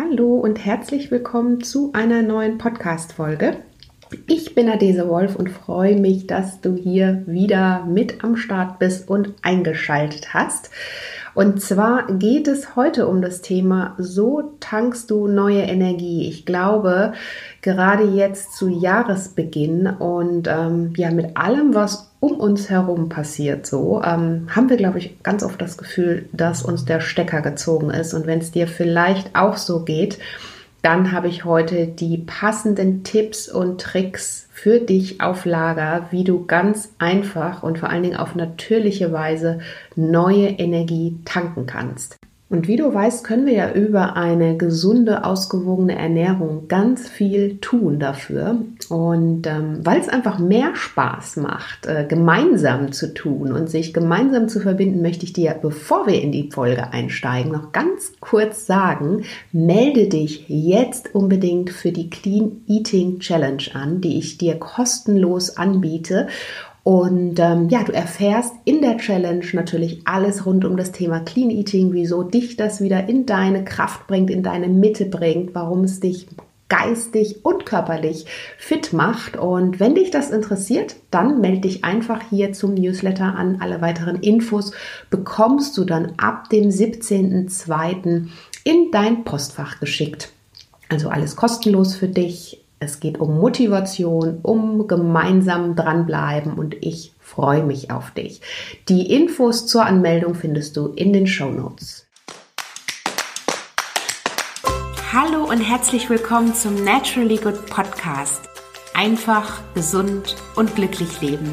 Hallo und herzlich willkommen zu einer neuen Podcast-Folge. Ich bin Adese Wolf und freue mich, dass du hier wieder mit am Start bist und eingeschaltet hast. Und zwar geht es heute um das Thema, so tankst du neue Energie. Ich glaube, gerade jetzt zu Jahresbeginn und ähm, ja, mit allem, was um uns herum passiert, so ähm, haben wir, glaube ich, ganz oft das Gefühl, dass uns der Stecker gezogen ist. Und wenn es dir vielleicht auch so geht, dann habe ich heute die passenden Tipps und Tricks für dich auf Lager, wie du ganz einfach und vor allen Dingen auf natürliche Weise neue Energie tanken kannst. Und wie du weißt, können wir ja über eine gesunde, ausgewogene Ernährung ganz viel tun dafür. Und ähm, weil es einfach mehr Spaß macht, äh, gemeinsam zu tun und sich gemeinsam zu verbinden, möchte ich dir, bevor wir in die Folge einsteigen, noch ganz kurz sagen, melde dich jetzt unbedingt für die Clean Eating Challenge an, die ich dir kostenlos anbiete. Und ähm, ja, du erfährst in der Challenge natürlich alles rund um das Thema Clean Eating, wieso dich das wieder in deine Kraft bringt, in deine Mitte bringt, warum es dich geistig und körperlich fit macht. Und wenn dich das interessiert, dann melde dich einfach hier zum Newsletter an. Alle weiteren Infos bekommst du dann ab dem 17.02. in dein Postfach geschickt. Also alles kostenlos für dich. Es geht um Motivation, um gemeinsam dranbleiben und ich freue mich auf dich. Die Infos zur Anmeldung findest du in den Show Notes. Hallo und herzlich willkommen zum Naturally Good Podcast. Einfach, gesund und glücklich leben.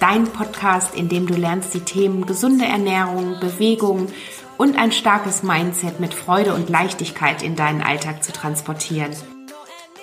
Dein Podcast, in dem du lernst, die Themen gesunde Ernährung, Bewegung und ein starkes Mindset mit Freude und Leichtigkeit in deinen Alltag zu transportieren.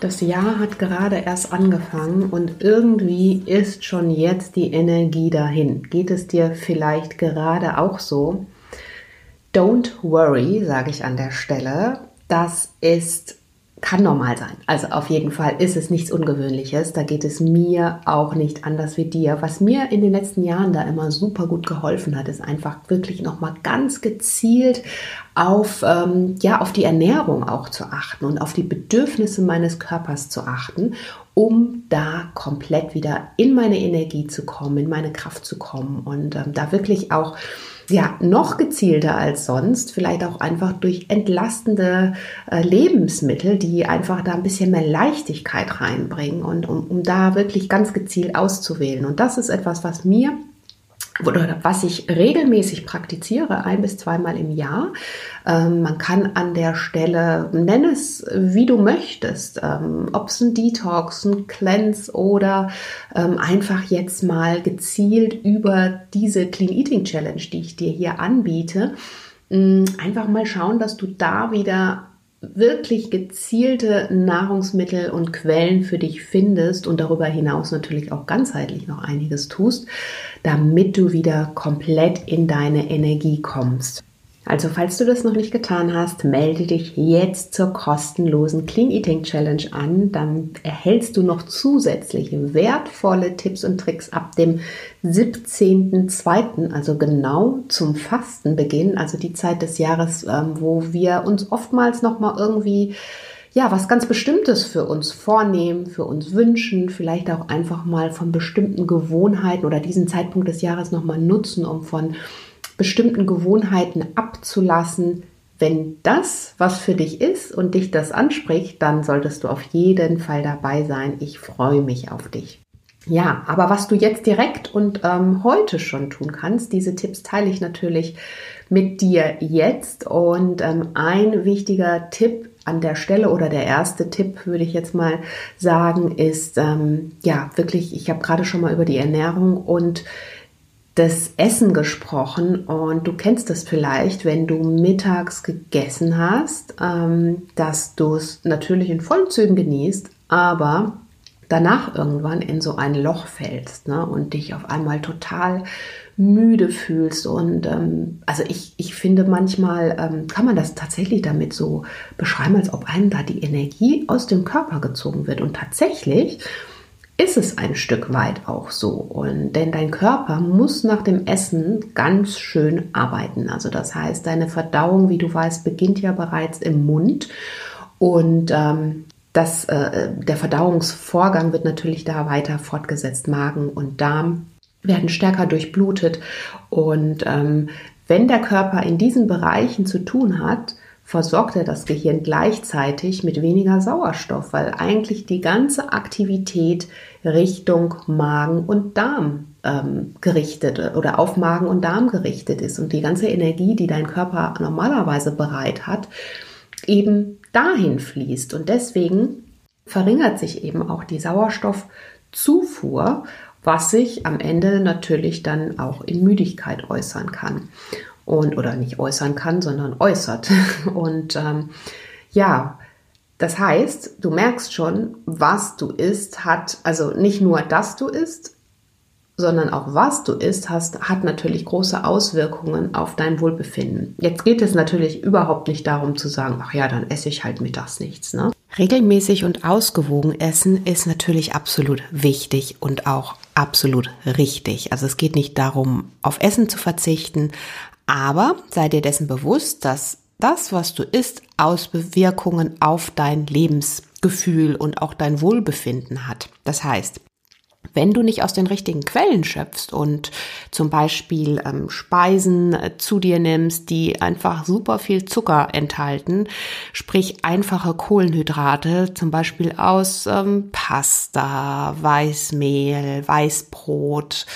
Das Jahr hat gerade erst angefangen und irgendwie ist schon jetzt die Energie dahin. Geht es dir vielleicht gerade auch so? Don't worry, sage ich an der Stelle. Das ist kann normal sein. Also auf jeden Fall ist es nichts Ungewöhnliches. Da geht es mir auch nicht anders wie dir. Was mir in den letzten Jahren da immer super gut geholfen hat, ist einfach wirklich nochmal ganz gezielt auf, ähm, ja, auf die Ernährung auch zu achten und auf die Bedürfnisse meines Körpers zu achten, um da komplett wieder in meine Energie zu kommen, in meine Kraft zu kommen und ähm, da wirklich auch ja, noch gezielter als sonst, vielleicht auch einfach durch entlastende äh, Lebensmittel, die einfach da ein bisschen mehr Leichtigkeit reinbringen und um, um da wirklich ganz gezielt auszuwählen. Und das ist etwas, was mir oder was ich regelmäßig praktiziere, ein bis zweimal im Jahr. Ähm, man kann an der Stelle, nenn es wie du möchtest, ähm, ob es ein Detox, ein Cleanse oder ähm, einfach jetzt mal gezielt über diese Clean Eating Challenge, die ich dir hier anbiete, mh, einfach mal schauen, dass du da wieder wirklich gezielte Nahrungsmittel und Quellen für dich findest und darüber hinaus natürlich auch ganzheitlich noch einiges tust, damit du wieder komplett in deine Energie kommst. Also falls du das noch nicht getan hast, melde dich jetzt zur kostenlosen Clean Eating Challenge an. Dann erhältst du noch zusätzliche wertvolle Tipps und Tricks ab dem 17.02., also genau zum Fastenbeginn, also die Zeit des Jahres, ähm, wo wir uns oftmals noch mal irgendwie ja, was ganz Bestimmtes für uns vornehmen, für uns wünschen, vielleicht auch einfach mal von bestimmten Gewohnheiten oder diesen Zeitpunkt des Jahres nochmal nutzen, um von bestimmten Gewohnheiten abzulassen. Wenn das was für dich ist und dich das anspricht, dann solltest du auf jeden Fall dabei sein. Ich freue mich auf dich. Ja, aber was du jetzt direkt und ähm, heute schon tun kannst, diese Tipps teile ich natürlich mit dir jetzt. Und ähm, ein wichtiger Tipp an der Stelle oder der erste Tipp, würde ich jetzt mal sagen, ist ähm, ja wirklich, ich habe gerade schon mal über die Ernährung und das Essen gesprochen und du kennst das vielleicht, wenn du mittags gegessen hast, ähm, dass du es natürlich in vollen Zügen genießt, aber danach irgendwann in so ein Loch fällst ne, und dich auf einmal total müde fühlst. Und ähm, also ich, ich finde manchmal ähm, kann man das tatsächlich damit so beschreiben, als ob einem da die Energie aus dem Körper gezogen wird. Und tatsächlich ist es ein Stück weit auch so. Und denn dein Körper muss nach dem Essen ganz schön arbeiten. Also das heißt, deine Verdauung, wie du weißt, beginnt ja bereits im Mund. Und ähm, das, äh, der Verdauungsvorgang wird natürlich da weiter fortgesetzt. Magen und Darm werden stärker durchblutet. Und ähm, wenn der Körper in diesen Bereichen zu tun hat, versorgt er das Gehirn gleichzeitig mit weniger Sauerstoff, weil eigentlich die ganze Aktivität Richtung Magen und Darm ähm, gerichtet oder auf Magen und Darm gerichtet ist und die ganze Energie, die dein Körper normalerweise bereit hat, eben dahin fließt. Und deswegen verringert sich eben auch die Sauerstoffzufuhr was sich am Ende natürlich dann auch in Müdigkeit äußern kann. Und, oder nicht äußern kann, sondern äußert. Und ähm, ja, das heißt, du merkst schon, was du isst, hat, also nicht nur, dass du isst, sondern auch was du isst, hast, hat natürlich große Auswirkungen auf dein Wohlbefinden. Jetzt geht es natürlich überhaupt nicht darum zu sagen, ach ja, dann esse ich halt mittags nichts. Ne? Regelmäßig und ausgewogen essen ist natürlich absolut wichtig und auch absolut richtig. Also es geht nicht darum, auf Essen zu verzichten, aber sei dir dessen bewusst, dass das, was du isst, Auswirkungen auf dein Lebensgefühl und auch dein Wohlbefinden hat. Das heißt, wenn du nicht aus den richtigen Quellen schöpfst und zum Beispiel ähm, Speisen äh, zu dir nimmst, die einfach super viel Zucker enthalten, sprich einfache Kohlenhydrate, zum Beispiel aus ähm, Pasta, Weißmehl, Weißbrot,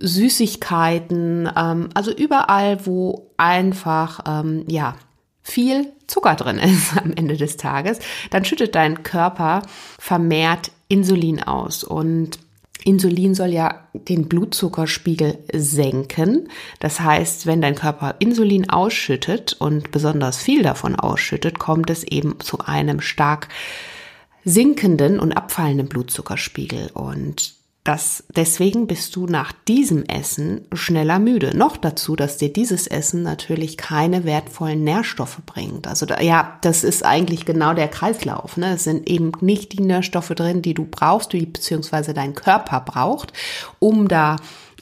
Süßigkeiten, ähm, also überall, wo einfach, ähm, ja, viel Zucker drin ist am Ende des Tages, dann schüttet dein Körper vermehrt Insulin aus und Insulin soll ja den Blutzuckerspiegel senken. Das heißt, wenn dein Körper Insulin ausschüttet und besonders viel davon ausschüttet, kommt es eben zu einem stark sinkenden und abfallenden Blutzuckerspiegel. Und das, deswegen bist du nach diesem Essen schneller müde. Noch dazu, dass dir dieses Essen natürlich keine wertvollen Nährstoffe bringt. Also da, ja, das ist eigentlich genau der Kreislauf. Ne? Es sind eben nicht die Nährstoffe drin, die du brauchst, die beziehungsweise dein Körper braucht, um da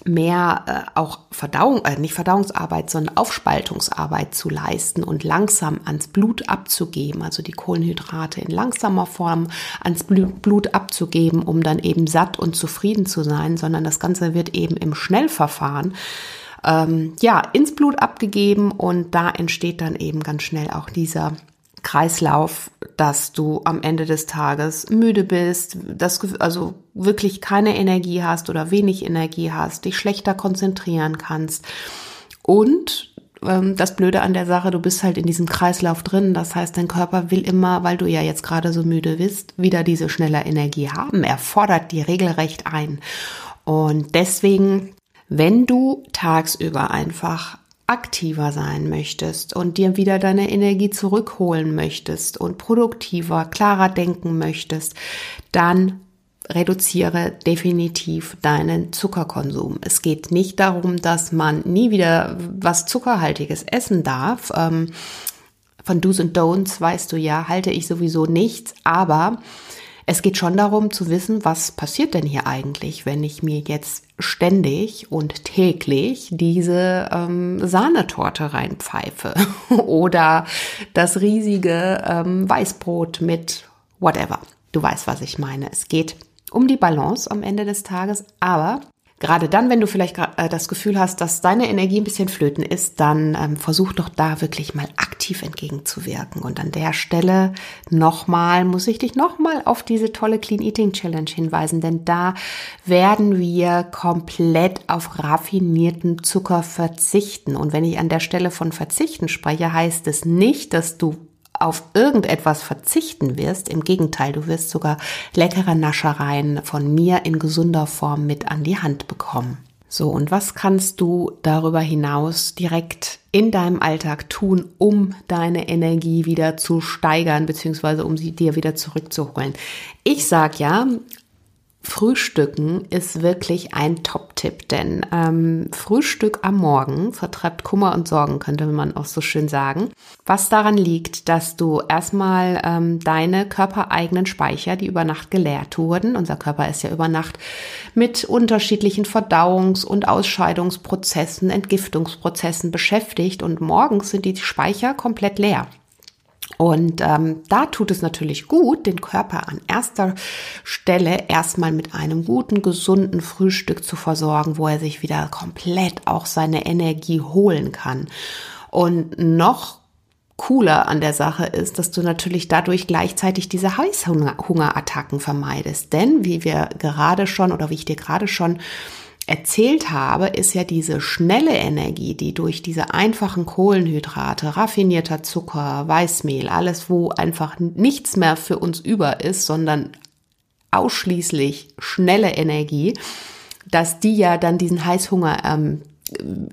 mehr äh, auch Verdauung, äh, nicht Verdauungsarbeit, sondern Aufspaltungsarbeit zu leisten und langsam ans Blut abzugeben, also die Kohlenhydrate in langsamer Form ans Blut abzugeben, um dann eben satt und zufrieden zu sein, sondern das Ganze wird eben im Schnellverfahren ähm, ja ins Blut abgegeben und da entsteht dann eben ganz schnell auch dieser Kreislauf, dass du am Ende des Tages müde bist, das, also wirklich keine Energie hast oder wenig Energie hast, dich schlechter konzentrieren kannst. Und ähm, das Blöde an der Sache, du bist halt in diesem Kreislauf drin. Das heißt, dein Körper will immer, weil du ja jetzt gerade so müde bist, wieder diese schnelle Energie haben. Er fordert die regelrecht ein. Und deswegen, wenn du tagsüber einfach aktiver sein möchtest und dir wieder deine Energie zurückholen möchtest und produktiver, klarer denken möchtest, dann reduziere definitiv deinen Zuckerkonsum. Es geht nicht darum, dass man nie wieder was Zuckerhaltiges essen darf. Ähm, von Do's und Don'ts weißt du ja, halte ich sowieso nichts, aber es geht schon darum zu wissen, was passiert denn hier eigentlich, wenn ich mir jetzt ständig und täglich diese ähm, Sahnetorte reinpfeife oder das riesige ähm, Weißbrot mit whatever. Du weißt, was ich meine. Es geht um die Balance am Ende des Tages, aber Gerade dann, wenn du vielleicht äh, das Gefühl hast, dass deine Energie ein bisschen flöten ist, dann ähm, versuch doch da wirklich mal aktiv entgegenzuwirken. Und an der Stelle nochmal, muss ich dich nochmal auf diese tolle Clean Eating Challenge hinweisen, denn da werden wir komplett auf raffinierten Zucker verzichten. Und wenn ich an der Stelle von verzichten spreche, heißt es nicht, dass du auf irgendetwas verzichten wirst. Im Gegenteil, du wirst sogar leckere Naschereien von mir in gesunder Form mit an die Hand bekommen. So, und was kannst du darüber hinaus direkt in deinem Alltag tun, um deine Energie wieder zu steigern, beziehungsweise um sie dir wieder zurückzuholen? Ich sag ja, Frühstücken ist wirklich ein Top-Tipp, denn ähm, Frühstück am Morgen vertreibt Kummer und Sorgen, könnte man auch so schön sagen. Was daran liegt, dass du erstmal ähm, deine körpereigenen Speicher, die über Nacht geleert wurden, unser Körper ist ja über Nacht mit unterschiedlichen Verdauungs- und Ausscheidungsprozessen, Entgiftungsprozessen beschäftigt und morgens sind die Speicher komplett leer. Und ähm, da tut es natürlich gut, den Körper an erster Stelle erstmal mit einem guten, gesunden Frühstück zu versorgen, wo er sich wieder komplett auch seine Energie holen kann. Und noch cooler an der Sache ist, dass du natürlich dadurch gleichzeitig diese Heißhungerattacken vermeidest. Denn wie wir gerade schon oder wie ich dir gerade schon erzählt habe, ist ja diese schnelle Energie, die durch diese einfachen Kohlenhydrate, raffinierter Zucker, Weißmehl, alles, wo einfach nichts mehr für uns über ist, sondern ausschließlich schnelle Energie, dass die ja dann diesen Heißhunger ähm,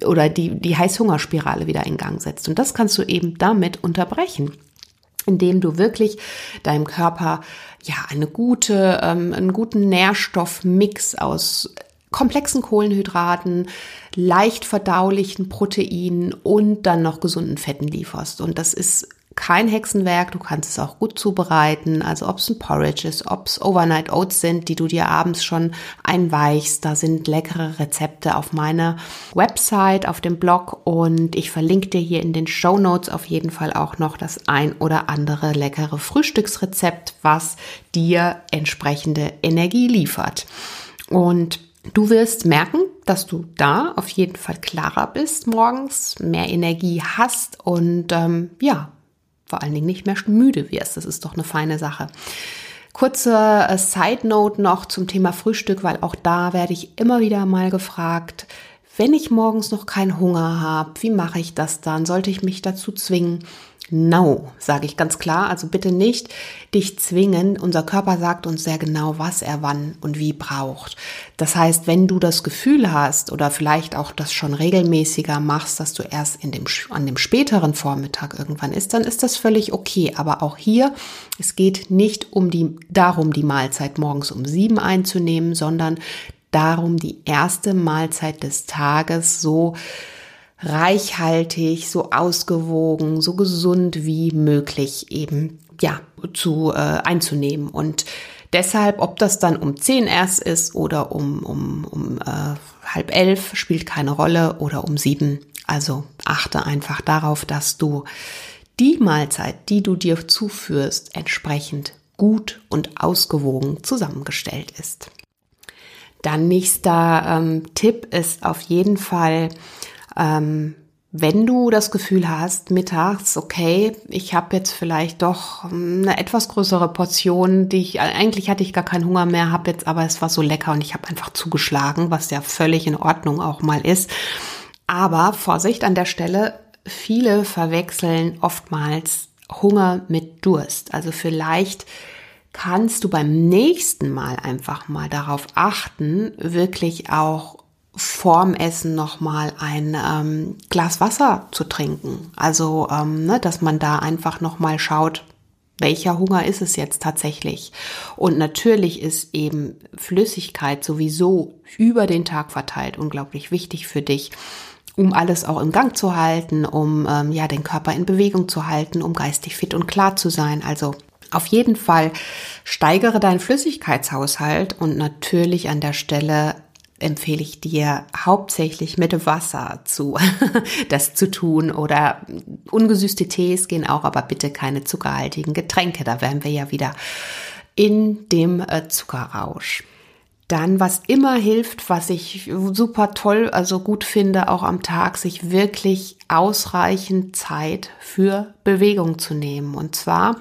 oder die, die Heißhungerspirale wieder in Gang setzt. Und das kannst du eben damit unterbrechen indem du wirklich deinem Körper ja eine gute, ähm, einen guten Nährstoffmix aus komplexen Kohlenhydraten, leicht verdaulichen Proteinen und dann noch gesunden Fetten lieferst. Und das ist kein Hexenwerk, du kannst es auch gut zubereiten, also ob es ein Porridge ist, ob es Overnight Oats sind, die du dir abends schon einweichst, da sind leckere Rezepte auf meiner Website, auf dem Blog und ich verlinke dir hier in den Show Notes auf jeden Fall auch noch das ein oder andere leckere Frühstücksrezept, was dir entsprechende Energie liefert. Und Du wirst merken, dass du da auf jeden Fall klarer bist morgens, mehr Energie hast und ähm, ja, vor allen Dingen nicht mehr müde wirst. Das ist doch eine feine Sache. Kurze äh, Side Note noch zum Thema Frühstück, weil auch da werde ich immer wieder mal gefragt, wenn ich morgens noch keinen Hunger habe, wie mache ich das dann? Sollte ich mich dazu zwingen? No, sage ich ganz klar. Also bitte nicht dich zwingen. Unser Körper sagt uns sehr genau, was er wann und wie braucht. Das heißt, wenn du das Gefühl hast oder vielleicht auch das schon regelmäßiger machst, dass du erst in dem, an dem späteren Vormittag irgendwann isst, dann ist das völlig okay. Aber auch hier, es geht nicht um die, darum, die Mahlzeit morgens um sieben einzunehmen, sondern darum, die erste Mahlzeit des Tages so reichhaltig, so ausgewogen, so gesund wie möglich eben ja zu äh, einzunehmen und deshalb, ob das dann um zehn erst ist oder um um um äh, halb elf spielt keine Rolle oder um sieben. Also achte einfach darauf, dass du die Mahlzeit, die du dir zuführst, entsprechend gut und ausgewogen zusammengestellt ist. Dann nächster ähm, Tipp ist auf jeden Fall ähm, wenn du das Gefühl hast, mittags, okay, ich habe jetzt vielleicht doch eine etwas größere Portion, die ich eigentlich hatte ich gar keinen Hunger mehr, habe jetzt aber es war so lecker und ich habe einfach zugeschlagen, was ja völlig in Ordnung auch mal ist. Aber Vorsicht an der Stelle, viele verwechseln oftmals Hunger mit Durst. Also vielleicht kannst du beim nächsten Mal einfach mal darauf achten, wirklich auch vorm Essen nochmal ein ähm, Glas Wasser zu trinken. Also, ähm, ne, dass man da einfach nochmal schaut, welcher Hunger ist es jetzt tatsächlich? Und natürlich ist eben Flüssigkeit sowieso über den Tag verteilt unglaublich wichtig für dich, um alles auch im Gang zu halten, um ähm, ja den Körper in Bewegung zu halten, um geistig fit und klar zu sein. Also auf jeden Fall steigere deinen Flüssigkeitshaushalt und natürlich an der Stelle empfehle ich dir hauptsächlich mit Wasser zu, das zu tun oder ungesüßte Tees gehen auch, aber bitte keine zuckerhaltigen Getränke. Da wären wir ja wieder in dem äh, Zuckerrausch. Dann, was immer hilft, was ich super toll, also gut finde, auch am Tag, sich wirklich ausreichend Zeit für Bewegung zu nehmen. Und zwar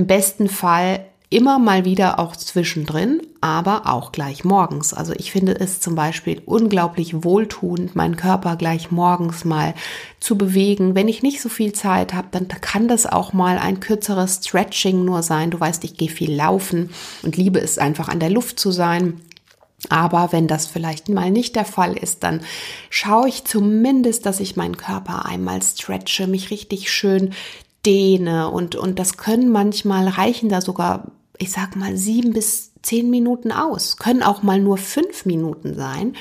im besten Fall Immer mal wieder auch zwischendrin, aber auch gleich morgens. Also ich finde es zum Beispiel unglaublich wohltuend, meinen Körper gleich morgens mal zu bewegen. Wenn ich nicht so viel Zeit habe, dann kann das auch mal ein kürzeres Stretching nur sein. Du weißt, ich gehe viel laufen und liebe es einfach an der Luft zu sein. Aber wenn das vielleicht mal nicht der Fall ist, dann schaue ich zumindest, dass ich meinen Körper einmal stretche, mich richtig schön dehne und, und das können manchmal reichen da sogar ich sag mal, sieben bis zehn Minuten aus, können auch mal nur fünf Minuten sein.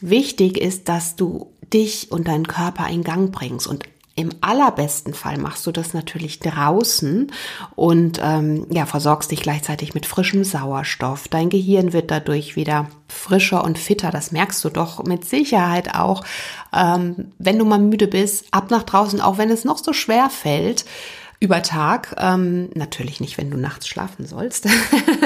Wichtig ist, dass du dich und deinen Körper in Gang bringst und im allerbesten Fall machst du das natürlich draußen und ähm, ja, versorgst dich gleichzeitig mit frischem Sauerstoff. Dein Gehirn wird dadurch wieder frischer und fitter. Das merkst du doch mit Sicherheit auch, ähm, wenn du mal müde bist, ab nach draußen, auch wenn es noch so schwer fällt über Tag, ähm, natürlich nicht, wenn du nachts schlafen sollst,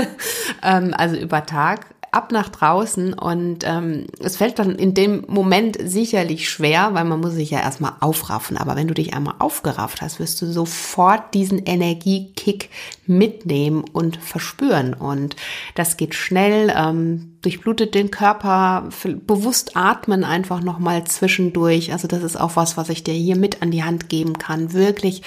ähm, also über Tag ab nach draußen und ähm, es fällt dann in dem Moment sicherlich schwer, weil man muss sich ja erstmal aufraffen. Aber wenn du dich einmal aufgerafft hast, wirst du sofort diesen Energiekick mitnehmen und verspüren. Und das geht schnell, ähm, durchblutet den Körper, bewusst atmen einfach nochmal zwischendurch. Also das ist auch was, was ich dir hier mit an die Hand geben kann. Wirklich,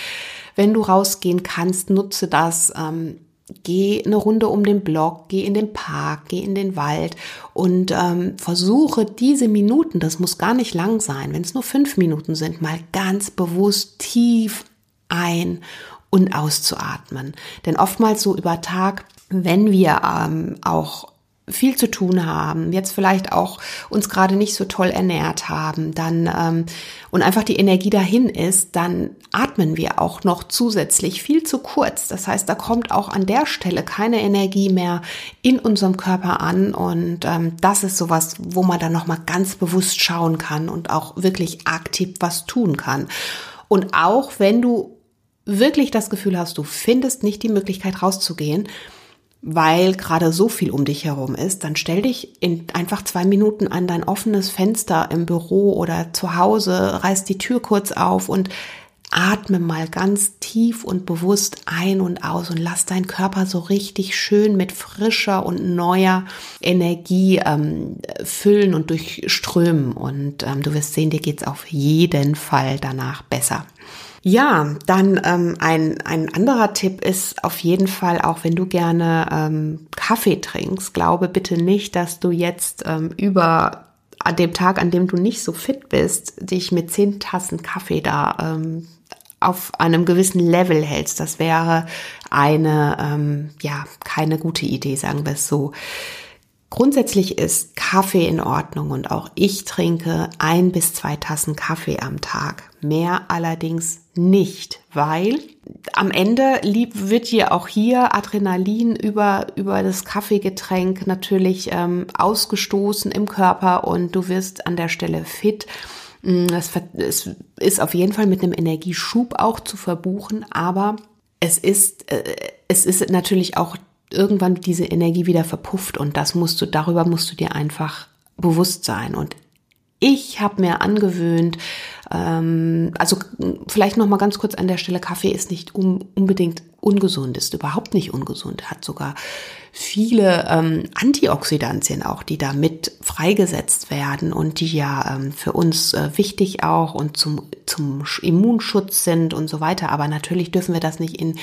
wenn du rausgehen kannst, nutze das. Ähm, geh eine Runde um den Block, geh in den Park, geh in den Wald und ähm, versuche diese Minuten, das muss gar nicht lang sein, wenn es nur fünf Minuten sind, mal ganz bewusst tief ein und auszuatmen. Denn oftmals so über Tag, wenn wir ähm, auch viel zu tun haben, jetzt vielleicht auch uns gerade nicht so toll ernährt haben, dann ähm, und einfach die Energie dahin ist, dann atmen wir auch noch zusätzlich viel zu kurz. Das heißt, da kommt auch an der Stelle keine Energie mehr in unserem Körper an und ähm, das ist sowas, wo man dann noch mal ganz bewusst schauen kann und auch wirklich aktiv was tun kann. Und auch wenn du wirklich das Gefühl hast, du findest nicht die Möglichkeit rauszugehen, weil gerade so viel um dich herum ist, dann stell dich in einfach zwei Minuten an dein offenes Fenster im Büro oder zu Hause, reiß die Tür kurz auf und atme mal ganz tief und bewusst ein und aus und lass deinen Körper so richtig schön mit frischer und neuer Energie ähm, füllen und durchströmen. Und ähm, du wirst sehen, dir geht's auf jeden Fall danach besser. Ja, dann ähm, ein, ein anderer Tipp ist auf jeden Fall, auch wenn du gerne ähm, Kaffee trinkst, glaube bitte nicht, dass du jetzt ähm, über an dem Tag, an dem du nicht so fit bist, dich mit zehn Tassen Kaffee da ähm, auf einem gewissen Level hältst. Das wäre eine, ähm, ja, keine gute Idee, sagen wir es so. Grundsätzlich ist Kaffee in Ordnung und auch ich trinke ein bis zwei Tassen Kaffee am Tag. Mehr allerdings nicht, weil am Ende lieb wird dir auch hier Adrenalin über, über das Kaffeegetränk natürlich ähm, ausgestoßen im Körper und du wirst an der Stelle fit. Mm, es, ist auf jeden Fall mit einem Energieschub auch zu verbuchen, aber es ist, äh, es ist natürlich auch irgendwann diese Energie wieder verpufft und das musst du, darüber musst du dir einfach bewusst sein. Und ich habe mir angewöhnt, ähm, also vielleicht noch mal ganz kurz an der Stelle: Kaffee ist nicht um, unbedingt ungesund, ist überhaupt nicht ungesund, hat sogar viele ähm, Antioxidantien auch, die da mit freigesetzt werden und die ja ähm, für uns äh, wichtig auch und zum zum Immunschutz sind und so weiter. Aber natürlich dürfen wir das nicht in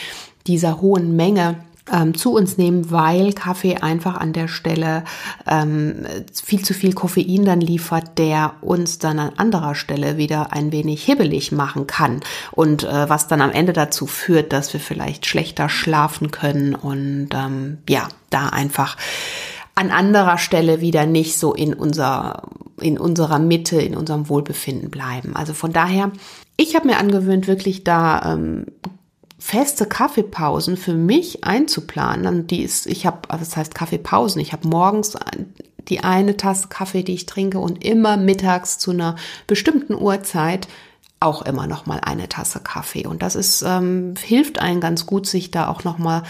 dieser hohen Menge ähm, zu uns nehmen, weil Kaffee einfach an der Stelle ähm, viel zu viel Koffein dann liefert, der uns dann an anderer Stelle wieder ein wenig hibbelig machen kann und äh, was dann am Ende dazu führt, dass wir vielleicht schlechter schlafen können und ähm, ja, da einfach an anderer Stelle wieder nicht so in unser in unserer Mitte, in unserem Wohlbefinden bleiben. Also von daher, ich habe mir angewöhnt, wirklich da ähm, feste Kaffeepausen für mich einzuplanen. Und die ist, ich habe, also das heißt Kaffeepausen. Ich habe morgens die eine Tasse Kaffee, die ich trinke, und immer mittags zu einer bestimmten Uhrzeit auch immer noch mal eine Tasse Kaffee. Und das ist ähm, hilft einen ganz gut, sich da auch noch mal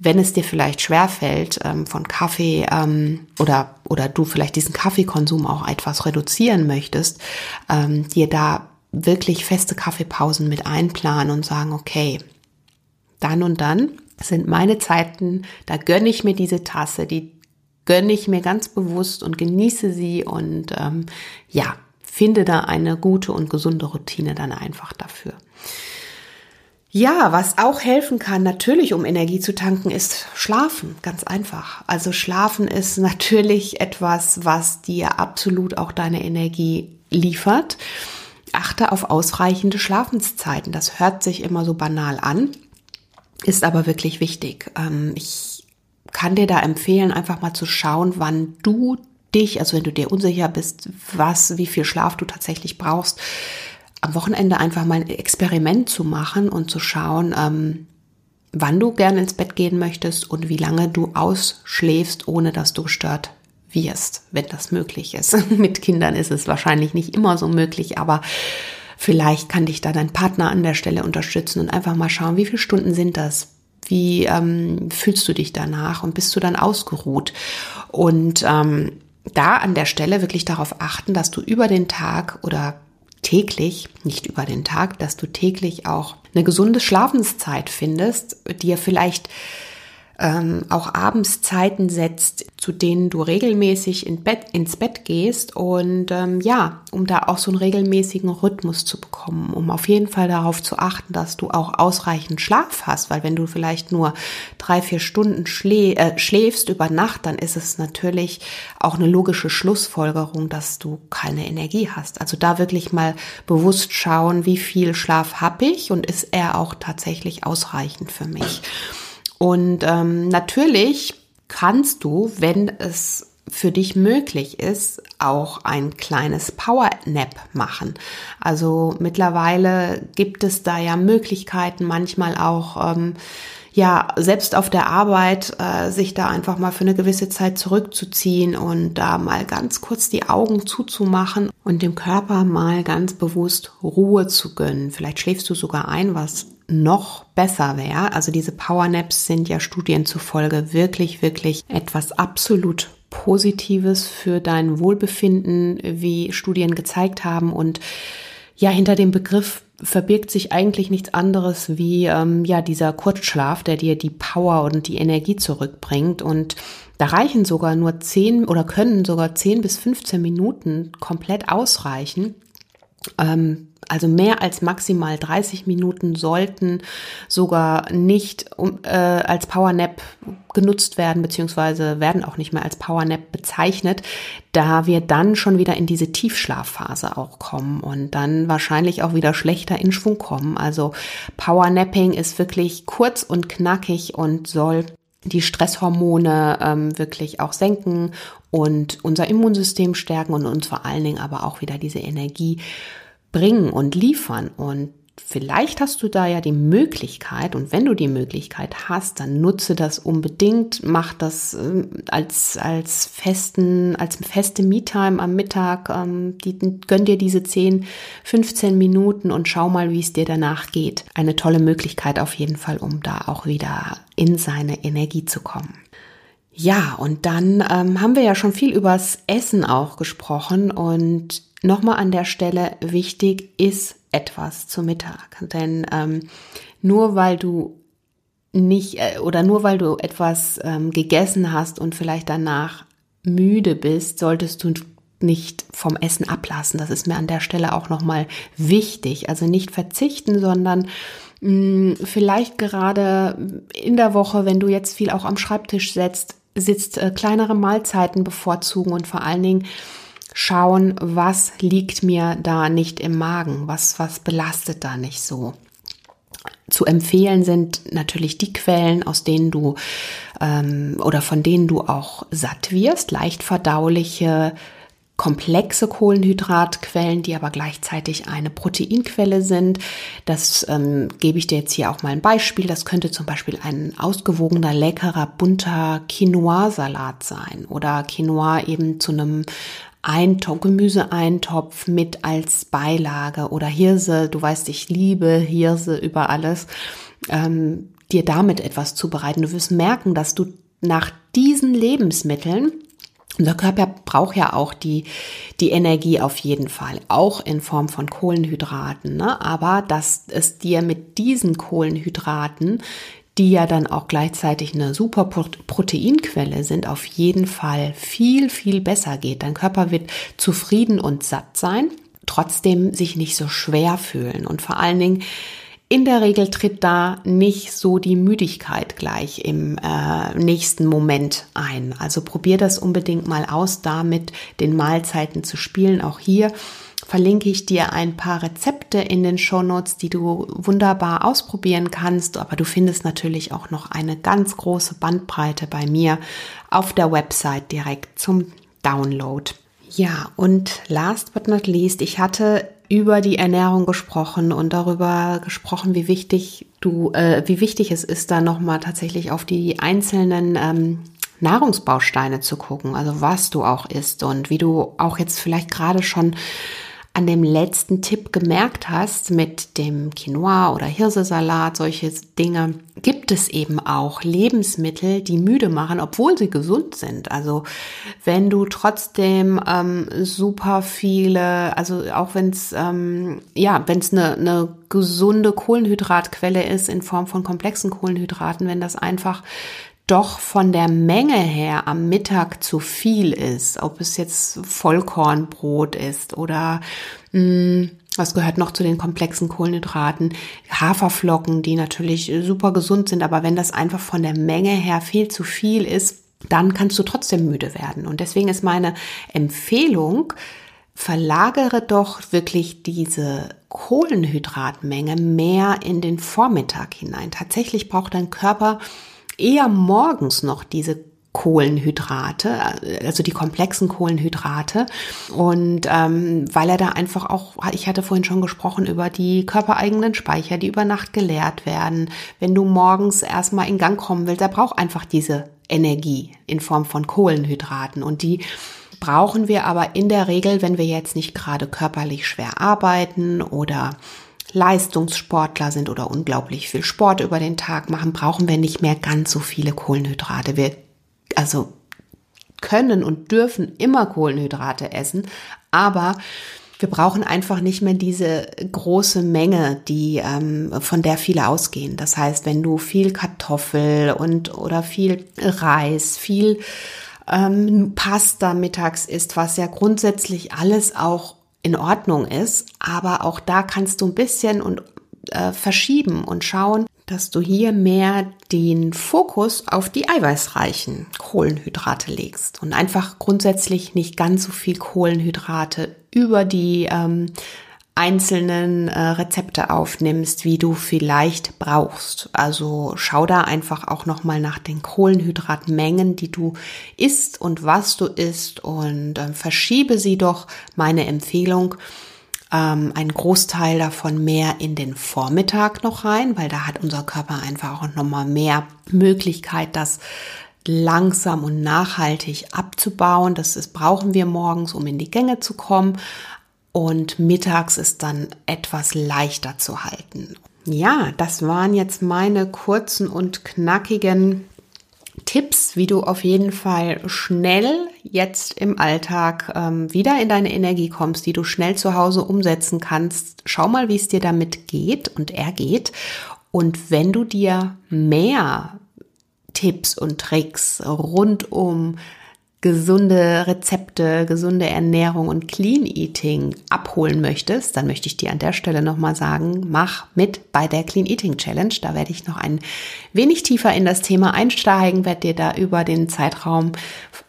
wenn es dir vielleicht schwer fällt, ähm, von Kaffee ähm, oder, oder du vielleicht diesen Kaffeekonsum auch etwas reduzieren möchtest, ähm, dir da wirklich feste Kaffeepausen mit einplanen und sagen, okay, dann und dann sind meine Zeiten, da gönne ich mir diese Tasse, die gönne ich mir ganz bewusst und genieße sie und ähm, ja, finde da eine gute und gesunde Routine dann einfach dafür. Ja, was auch helfen kann, natürlich, um Energie zu tanken, ist Schlafen. Ganz einfach. Also Schlafen ist natürlich etwas, was dir absolut auch deine Energie liefert. Achte auf ausreichende Schlafenszeiten. Das hört sich immer so banal an ist aber wirklich wichtig. Ähm, ich kann dir da empfehlen, einfach mal zu schauen, wann du dich, also wenn du dir unsicher bist, was, wie viel Schlaf du tatsächlich brauchst, am Wochenende einfach mal ein Experiment zu machen und zu schauen, ähm, wann du gerne ins Bett gehen möchtest und wie lange du ausschläfst, ohne dass du gestört wirst, wenn das möglich ist. Mit Kindern ist es wahrscheinlich nicht immer so möglich, aber vielleicht kann dich da dein Partner an der Stelle unterstützen und einfach mal schauen, wie viele Stunden sind das? Wie ähm, fühlst du dich danach und bist du dann ausgeruht? Und ähm, da an der Stelle wirklich darauf achten, dass du über den Tag oder täglich, nicht über den Tag, dass du täglich auch eine gesunde Schlafenszeit findest, dir vielleicht ähm, auch abends Zeiten setzt, zu denen du regelmäßig in Bett, ins Bett gehst und ähm, ja, um da auch so einen regelmäßigen Rhythmus zu bekommen, um auf jeden Fall darauf zu achten, dass du auch ausreichend Schlaf hast, weil wenn du vielleicht nur drei, vier Stunden schlä äh, schläfst über Nacht, dann ist es natürlich auch eine logische Schlussfolgerung, dass du keine Energie hast. Also da wirklich mal bewusst schauen, wie viel Schlaf habe ich und ist er auch tatsächlich ausreichend für mich. Und ähm, natürlich kannst du, wenn es für dich möglich ist, auch ein kleines Power Nap machen. Also mittlerweile gibt es da ja Möglichkeiten, manchmal auch ähm, ja selbst auf der Arbeit äh, sich da einfach mal für eine gewisse Zeit zurückzuziehen und da mal ganz kurz die Augen zuzumachen und dem Körper mal ganz bewusst Ruhe zu gönnen. Vielleicht schläfst du sogar ein, was noch besser wäre. Also diese Powernaps sind ja Studien zufolge wirklich, wirklich etwas absolut Positives für dein Wohlbefinden, wie Studien gezeigt haben. Und ja, hinter dem Begriff verbirgt sich eigentlich nichts anderes wie ähm, ja dieser Kurzschlaf, der dir die Power und die Energie zurückbringt. Und da reichen sogar nur 10 oder können sogar 10 bis 15 Minuten komplett ausreichen. Ähm, also mehr als maximal 30 Minuten sollten sogar nicht äh, als Powernap genutzt werden, beziehungsweise werden auch nicht mehr als Powernap bezeichnet, da wir dann schon wieder in diese Tiefschlafphase auch kommen und dann wahrscheinlich auch wieder schlechter in Schwung kommen. Also Powernapping ist wirklich kurz und knackig und soll die Stresshormone ähm, wirklich auch senken und unser Immunsystem stärken und uns vor allen Dingen aber auch wieder diese Energie bringen und liefern. Und vielleicht hast du da ja die Möglichkeit und wenn du die Möglichkeit hast, dann nutze das unbedingt, mach das äh, als, als festen, als feste Me-Time am Mittag, ähm, die, gönn dir diese 10, 15 Minuten und schau mal, wie es dir danach geht. Eine tolle Möglichkeit auf jeden Fall, um da auch wieder in seine Energie zu kommen. Ja, und dann ähm, haben wir ja schon viel übers Essen auch gesprochen und nochmal an der Stelle wichtig ist etwas zu Mittag. Denn ähm, nur weil du nicht äh, oder nur weil du etwas ähm, gegessen hast und vielleicht danach müde bist, solltest du nicht vom Essen ablassen. Das ist mir an der Stelle auch nochmal wichtig. Also nicht verzichten, sondern mh, mm, vielleicht gerade in der Woche, wenn du jetzt viel auch am Schreibtisch setzt, sitzt, äh, kleinere Mahlzeiten bevorzugen und vor allen Dingen schauen, was liegt mir da nicht im Magen, was, was belastet da nicht so. Zu empfehlen sind natürlich die Quellen, aus denen du ähm, oder von denen du auch satt wirst, leicht verdauliche komplexe Kohlenhydratquellen, die aber gleichzeitig eine Proteinquelle sind. Das ähm, gebe ich dir jetzt hier auch mal ein Beispiel. Das könnte zum Beispiel ein ausgewogener, leckerer, bunter Quinoa-Salat sein oder Quinoa eben zu einem Eintopf, Gemüseeintopf mit als Beilage oder Hirse. Du weißt, ich liebe Hirse über alles. Ähm, dir damit etwas zubereiten. Du wirst merken, dass du nach diesen Lebensmitteln unser Körper braucht ja auch die, die Energie auf jeden Fall, auch in Form von Kohlenhydraten. Ne? Aber dass es dir mit diesen Kohlenhydraten, die ja dann auch gleichzeitig eine super Proteinquelle sind, auf jeden Fall viel, viel besser geht. Dein Körper wird zufrieden und satt sein, trotzdem sich nicht so schwer fühlen und vor allen Dingen in der Regel tritt da nicht so die Müdigkeit gleich im äh, nächsten Moment ein. Also probier das unbedingt mal aus, da mit den Mahlzeiten zu spielen. Auch hier verlinke ich dir ein paar Rezepte in den Shownotes, die du wunderbar ausprobieren kannst. Aber du findest natürlich auch noch eine ganz große Bandbreite bei mir auf der Website direkt zum Download. Ja, und last but not least, ich hatte über die Ernährung gesprochen und darüber gesprochen, wie wichtig du, äh, wie wichtig es ist, da nochmal tatsächlich auf die einzelnen ähm, Nahrungsbausteine zu gucken, also was du auch isst und wie du auch jetzt vielleicht gerade schon an dem letzten Tipp gemerkt hast mit dem Quinoa oder Hirsesalat, solche Dinge, gibt es eben auch Lebensmittel, die müde machen, obwohl sie gesund sind. Also wenn du trotzdem ähm, super viele, also auch wenn es ähm, ja, wenn es eine, eine gesunde Kohlenhydratquelle ist in Form von komplexen Kohlenhydraten, wenn das einfach doch von der Menge her am Mittag zu viel ist, ob es jetzt Vollkornbrot ist oder mh, hm, was gehört noch zu den komplexen Kohlenhydraten? Haferflocken, die natürlich super gesund sind, aber wenn das einfach von der Menge her viel zu viel ist, dann kannst du trotzdem müde werden. Und deswegen ist meine Empfehlung, verlagere doch wirklich diese Kohlenhydratmenge mehr in den Vormittag hinein. Tatsächlich braucht dein Körper eher morgens noch diese Kohlenhydrate, also die komplexen Kohlenhydrate. Und ähm, weil er da einfach auch, ich hatte vorhin schon gesprochen über die körpereigenen Speicher, die über Nacht geleert werden. Wenn du morgens erstmal in Gang kommen willst, er braucht einfach diese Energie in Form von Kohlenhydraten. Und die brauchen wir aber in der Regel, wenn wir jetzt nicht gerade körperlich schwer arbeiten oder Leistungssportler sind oder unglaublich viel Sport über den Tag machen, brauchen wir nicht mehr ganz so viele Kohlenhydrate. Wir also können und dürfen immer Kohlenhydrate essen, aber wir brauchen einfach nicht mehr diese große Menge, die ähm, von der viele ausgehen. Das heißt, wenn du viel Kartoffel und oder viel Reis, viel ähm, Pasta mittags isst, was ja grundsätzlich alles auch in Ordnung ist, aber auch da kannst du ein bisschen und äh, verschieben und schauen, dass du hier mehr den Fokus auf die eiweißreichen Kohlenhydrate legst und einfach grundsätzlich nicht ganz so viel Kohlenhydrate über die ähm, einzelnen äh, Rezepte aufnimmst, wie du vielleicht brauchst. Also schau da einfach auch noch mal nach den Kohlenhydratmengen, die du isst und was du isst und äh, verschiebe sie doch. Meine Empfehlung ähm, einen Großteil davon mehr in den Vormittag noch rein, weil da hat unser Körper einfach auch nochmal mehr Möglichkeit, das langsam und nachhaltig abzubauen. Das ist, brauchen wir morgens, um in die Gänge zu kommen. Und mittags ist dann etwas leichter zu halten. Ja, das waren jetzt meine kurzen und knackigen Tipps, wie du auf jeden Fall schnell jetzt im Alltag ähm, wieder in deine Energie kommst, die du schnell zu Hause umsetzen kannst. Schau mal, wie es dir damit geht und er geht. Und wenn du dir mehr Tipps und Tricks rund um gesunde Rezepte, gesunde Ernährung und Clean Eating abholen möchtest, dann möchte ich dir an der Stelle nochmal sagen, mach mit bei der Clean Eating Challenge. Da werde ich noch ein wenig tiefer in das Thema einsteigen, werde dir da über den Zeitraum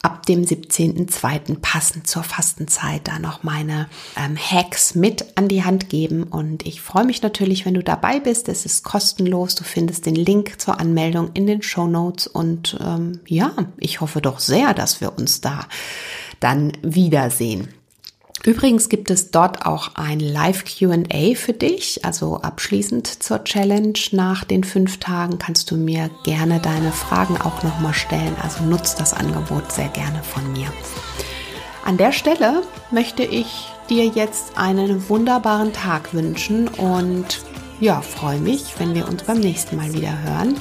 ab dem 17.02. passend zur Fastenzeit da noch meine ähm, Hacks mit an die Hand geben. Und ich freue mich natürlich, wenn du dabei bist. Es ist kostenlos. Du findest den Link zur Anmeldung in den Show Notes. Und ähm, ja, ich hoffe doch sehr, dass wir uns da dann wiedersehen. Übrigens gibt es dort auch ein Live QA für dich. Also abschließend zur Challenge nach den fünf Tagen kannst du mir gerne deine Fragen auch nochmal stellen. Also nutzt das Angebot sehr gerne von mir. An der Stelle möchte ich dir jetzt einen wunderbaren Tag wünschen und ja, freue mich, wenn wir uns beim nächsten Mal wieder hören.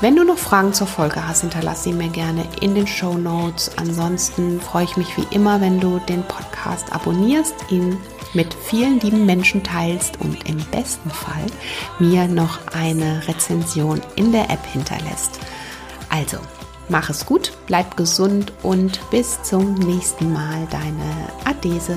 Wenn du noch Fragen zur Folge hast, hinterlass sie mir gerne in den Show Notes. Ansonsten freue ich mich wie immer, wenn du den Podcast abonnierst, ihn mit vielen lieben Menschen teilst und im besten Fall mir noch eine Rezension in der App hinterlässt. Also, mach es gut, bleib gesund und bis zum nächsten Mal, deine Adese.